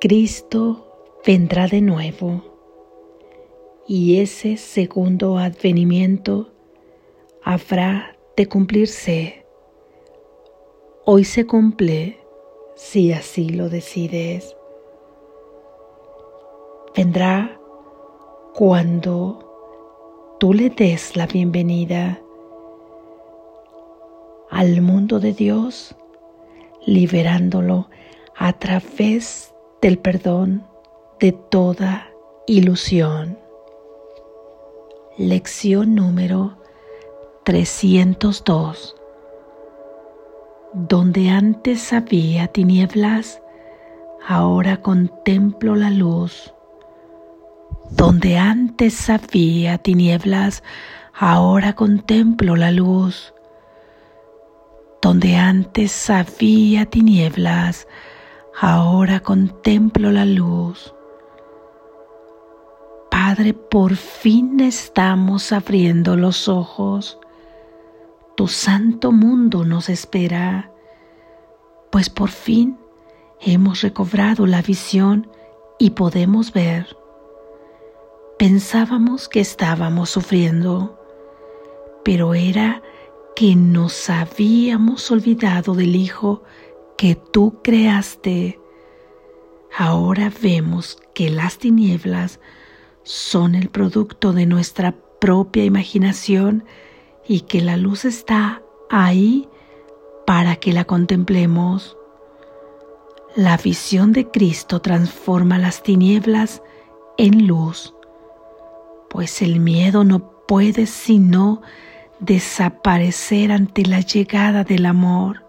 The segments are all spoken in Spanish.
Cristo vendrá de nuevo y ese segundo advenimiento habrá de cumplirse. Hoy se cumple si así lo decides. Vendrá cuando tú le des la bienvenida al mundo de Dios, liberándolo a través del perdón de toda ilusión. Lección número 302. Donde antes había tinieblas, ahora contemplo la luz. Donde antes había tinieblas, ahora contemplo la luz. Donde antes había tinieblas, ahora contemplo la luz. Padre, por fin estamos abriendo los ojos. Tu santo mundo nos espera, pues por fin hemos recobrado la visión y podemos ver. Pensábamos que estábamos sufriendo, pero era que nos habíamos olvidado del Hijo que tú creaste. Ahora vemos que las tinieblas son el producto de nuestra propia imaginación y que la luz está ahí para que la contemplemos. La visión de Cristo transforma las tinieblas en luz, pues el miedo no puede sino desaparecer ante la llegada del amor.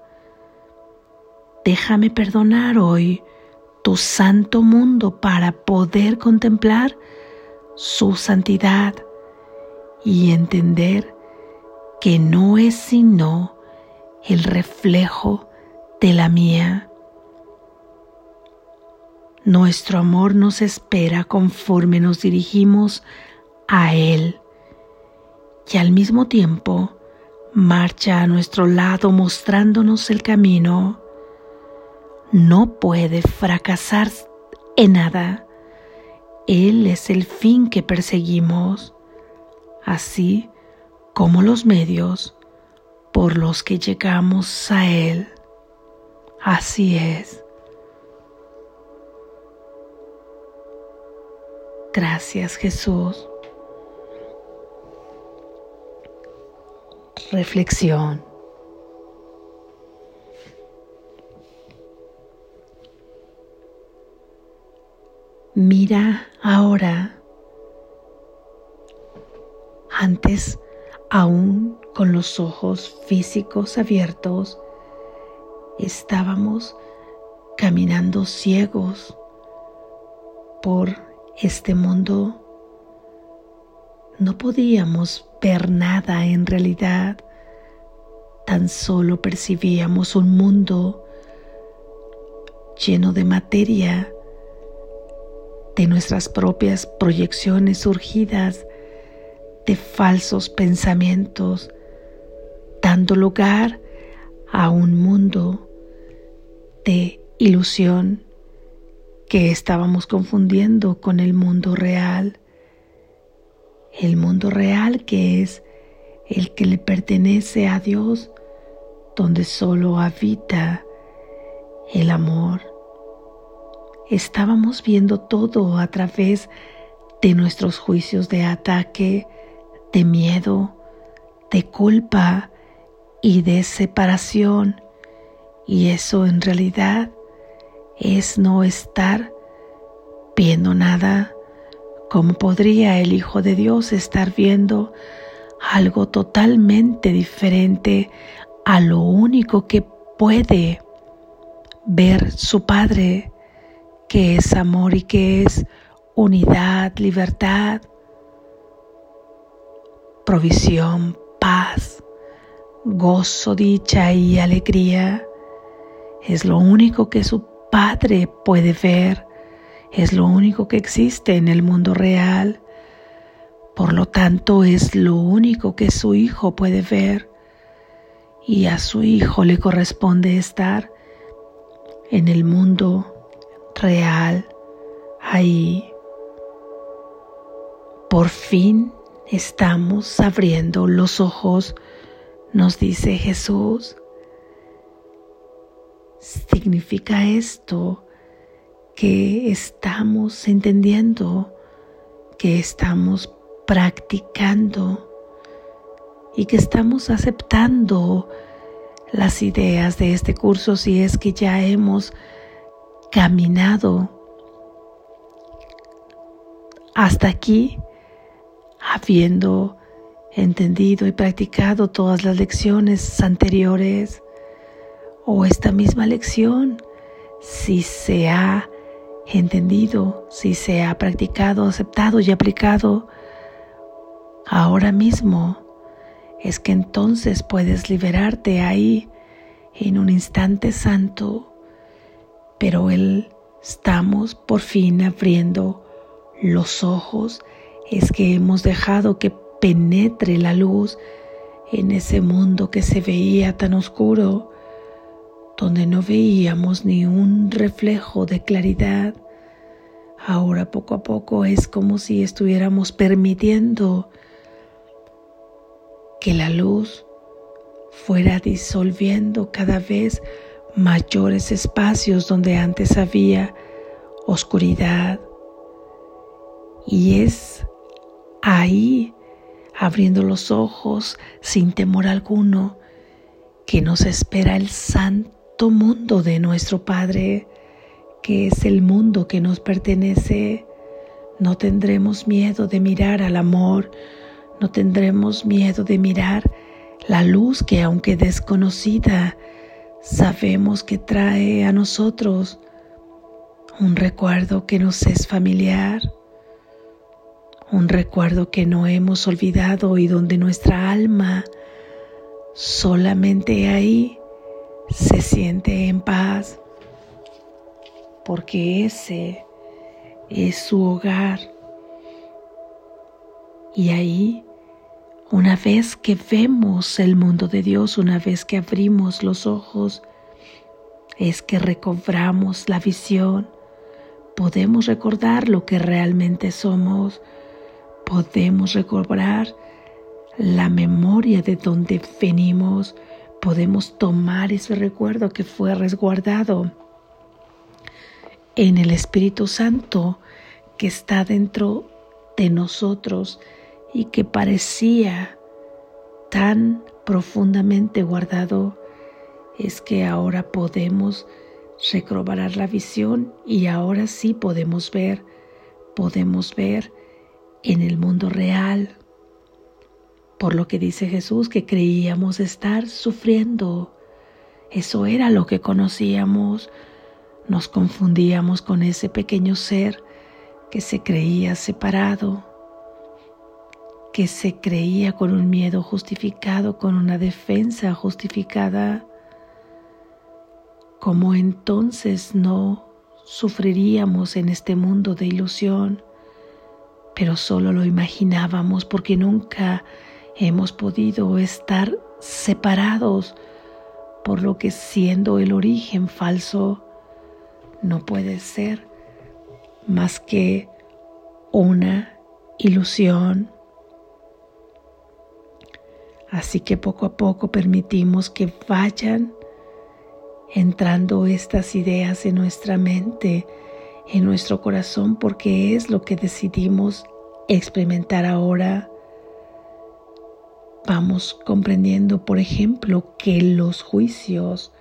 Déjame perdonar hoy tu santo mundo para poder contemplar su santidad y entender que no es sino el reflejo de la mía. Nuestro amor nos espera conforme nos dirigimos a Él y al mismo tiempo marcha a nuestro lado mostrándonos el camino no puede fracasar en nada. Él es el fin que perseguimos, así como los medios por los que llegamos a Él. Así es. Gracias Jesús. Reflexión. Mira ahora, antes aún con los ojos físicos abiertos, estábamos caminando ciegos por este mundo. No podíamos ver nada en realidad, tan solo percibíamos un mundo lleno de materia de nuestras propias proyecciones surgidas de falsos pensamientos, dando lugar a un mundo de ilusión que estábamos confundiendo con el mundo real. El mundo real que es el que le pertenece a Dios, donde solo habita el amor estábamos viendo todo a través de nuestros juicios de ataque, de miedo, de culpa y de separación. Y eso en realidad es no estar viendo nada. ¿Cómo podría el Hijo de Dios estar viendo algo totalmente diferente a lo único que puede ver su Padre? Que es amor y que es unidad, libertad, provisión, paz, gozo, dicha y alegría. Es lo único que su Padre puede ver, es lo único que existe en el mundo real. Por lo tanto, es lo único que su Hijo puede ver y a su Hijo le corresponde estar en el mundo real ahí. Por fin estamos abriendo los ojos, nos dice Jesús. Significa esto que estamos entendiendo, que estamos practicando y que estamos aceptando las ideas de este curso si es que ya hemos caminado hasta aquí habiendo entendido y practicado todas las lecciones anteriores o esta misma lección, si se ha entendido, si se ha practicado, aceptado y aplicado ahora mismo, es que entonces puedes liberarte ahí en un instante santo, pero Él estamos por fin abriendo los ojos es que hemos dejado que penetre la luz en ese mundo que se veía tan oscuro, donde no veíamos ni un reflejo de claridad. Ahora poco a poco es como si estuviéramos permitiendo que la luz fuera disolviendo cada vez mayores espacios donde antes había oscuridad. Y es ahí, abriendo los ojos sin temor alguno, que nos espera el santo mundo de nuestro Padre, que es el mundo que nos pertenece. No tendremos miedo de mirar al amor, no tendremos miedo de mirar la luz que aunque desconocida, sabemos que trae a nosotros un recuerdo que nos es familiar, un recuerdo que no hemos olvidado y donde nuestra alma solamente ahí se siente en paz, porque ese es su hogar. Y ahí, una vez que vemos el mundo de Dios, una vez que abrimos los ojos, es que recobramos la visión, podemos recordar lo que realmente somos, podemos recobrar la memoria de donde venimos, podemos tomar ese recuerdo que fue resguardado en el Espíritu Santo que está dentro de nosotros y que parecía tan profundamente guardado, es que ahora podemos recobrar la visión y ahora sí podemos ver, podemos ver en el mundo real. Por lo que dice Jesús que creíamos estar sufriendo. Eso era lo que conocíamos. Nos confundíamos con ese pequeño ser que se creía separado, que se creía con un miedo justificado, con una defensa justificada. ¿Cómo entonces no sufriríamos en este mundo de ilusión? pero solo lo imaginábamos porque nunca hemos podido estar separados, por lo que siendo el origen falso, no puede ser más que una ilusión. Así que poco a poco permitimos que vayan entrando estas ideas en nuestra mente en nuestro corazón porque es lo que decidimos experimentar ahora. Vamos comprendiendo, por ejemplo, que los juicios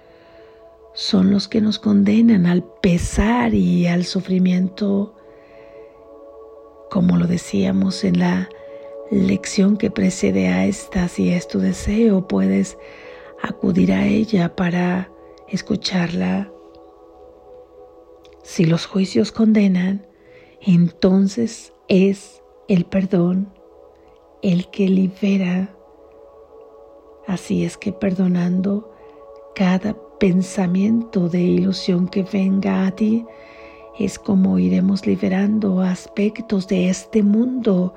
son los que nos condenan al pesar y al sufrimiento, como lo decíamos en la lección que precede a esta, si es tu deseo, puedes acudir a ella para escucharla si los juicios condenan, entonces es el perdón el que libera. Así es que perdonando cada pensamiento de ilusión que venga a ti, es como iremos liberando aspectos de este mundo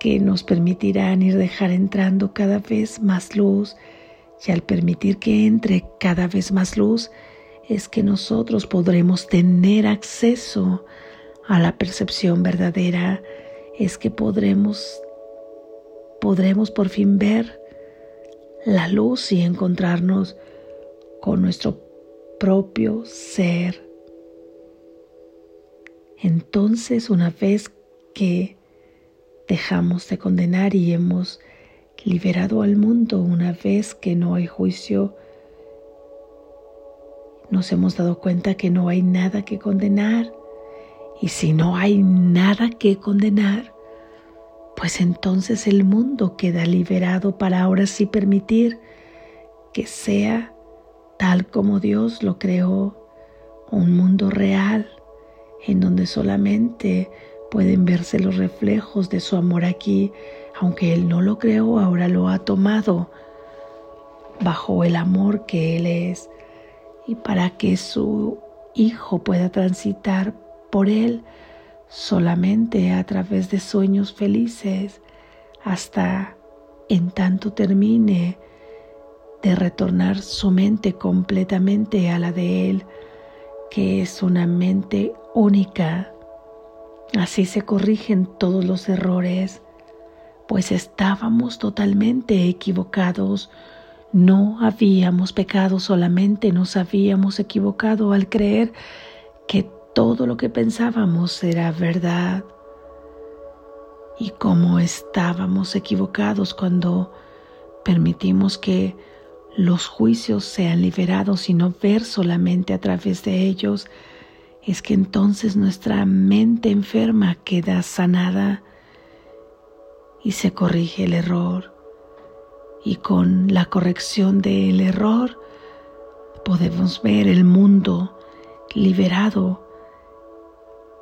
que nos permitirán ir dejar entrando cada vez más luz y al permitir que entre cada vez más luz, es que nosotros podremos tener acceso a la percepción verdadera, es que podremos podremos por fin ver la luz y encontrarnos con nuestro propio ser. Entonces, una vez que dejamos de condenar y hemos liberado al mundo, una vez que no hay juicio, nos hemos dado cuenta que no hay nada que condenar. Y si no hay nada que condenar, pues entonces el mundo queda liberado para ahora sí permitir que sea tal como Dios lo creó, un mundo real en donde solamente pueden verse los reflejos de su amor aquí, aunque Él no lo creó, ahora lo ha tomado bajo el amor que Él es y para que su Hijo pueda transitar por Él solamente a través de sueños felices hasta en tanto termine de retornar su mente completamente a la de Él, que es una mente única. Así se corrigen todos los errores, pues estábamos totalmente equivocados. No habíamos pecado, solamente nos habíamos equivocado al creer que todo lo que pensábamos era verdad. Y cómo estábamos equivocados cuando permitimos que los juicios sean liberados y no ver solamente a través de ellos, es que entonces nuestra mente enferma queda sanada y se corrige el error. Y con la corrección del error podemos ver el mundo liberado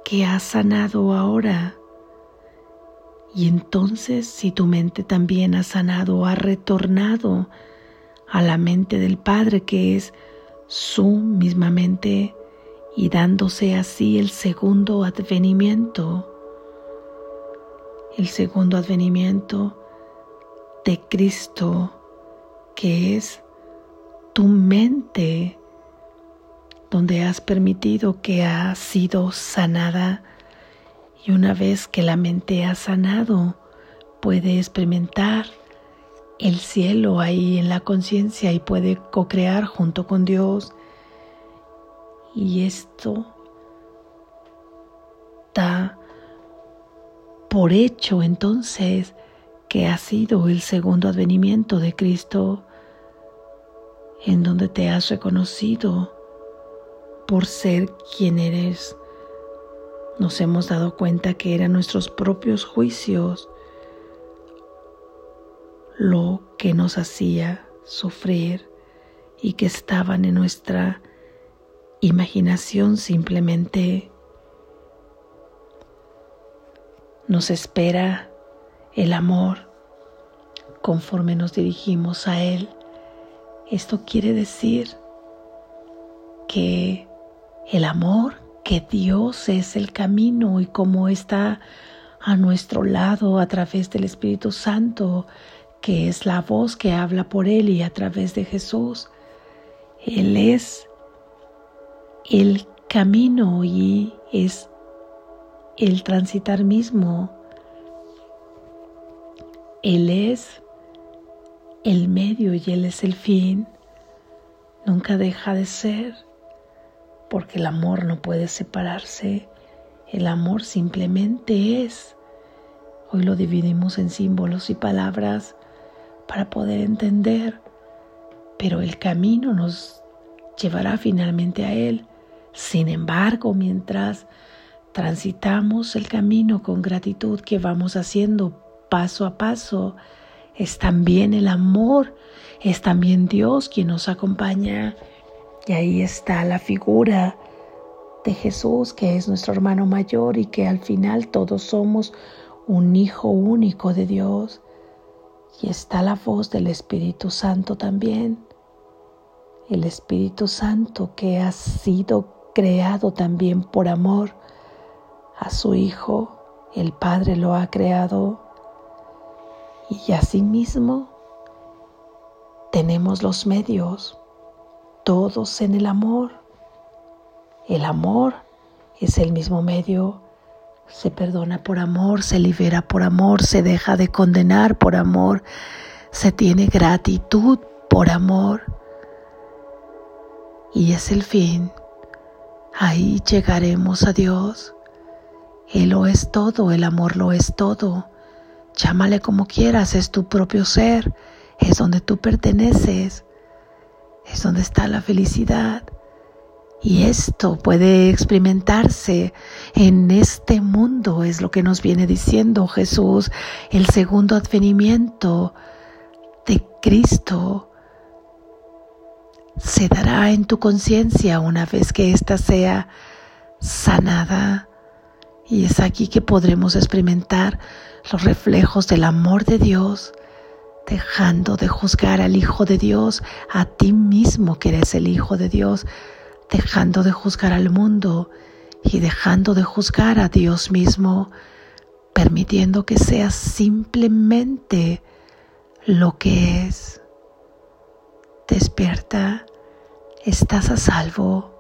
que ha sanado ahora. Y entonces si tu mente también ha sanado, ha retornado a la mente del Padre que es su misma mente y dándose así el segundo advenimiento, el segundo advenimiento de Cristo que es tu mente donde has permitido que ha sido sanada y una vez que la mente ha sanado, puede experimentar el cielo ahí en la conciencia y puede co-crear junto con Dios. Y esto da por hecho entonces que ha sido el segundo advenimiento de Cristo en donde te has reconocido por ser quien eres. Nos hemos dado cuenta que eran nuestros propios juicios lo que nos hacía sufrir y que estaban en nuestra imaginación simplemente. Nos espera el amor conforme nos dirigimos a Él. Esto quiere decir que el amor, que Dios es el camino y como está a nuestro lado a través del Espíritu Santo, que es la voz que habla por Él y a través de Jesús. Él es el camino y es el transitar mismo. Él es el medio y Él es el fin. Nunca deja de ser porque el amor no puede separarse, el amor simplemente es. Hoy lo dividimos en símbolos y palabras para poder entender, pero el camino nos llevará finalmente a Él. Sin embargo, mientras transitamos el camino con gratitud que vamos haciendo paso a paso, es también el amor, es también Dios quien nos acompaña y ahí está la figura de Jesús, que es nuestro hermano mayor y que al final todos somos un hijo único de Dios. Y está la voz del Espíritu Santo también. El Espíritu Santo que ha sido creado también por amor a su Hijo. El Padre lo ha creado. Y asimismo tenemos los medios todos en el amor, El amor es el mismo medio. Se perdona por amor, se libera por amor, se deja de condenar por amor, se tiene gratitud por amor. Y es el fin. Ahí llegaremos a Dios. Él lo es todo, el amor lo es todo. Llámale como quieras, es tu propio ser, es donde tú perteneces, es donde está la felicidad. Y esto puede experimentarse en este mundo, es lo que nos viene diciendo Jesús, el segundo advenimiento de Cristo se dará en tu conciencia una vez que ésta sea sanada. Y es aquí que podremos experimentar los reflejos del amor de Dios, dejando de juzgar al Hijo de Dios, a ti mismo que eres el Hijo de Dios, dejando de juzgar al mundo y dejando de juzgar a Dios mismo, permitiendo que seas simplemente lo que es. Despierta, estás a salvo.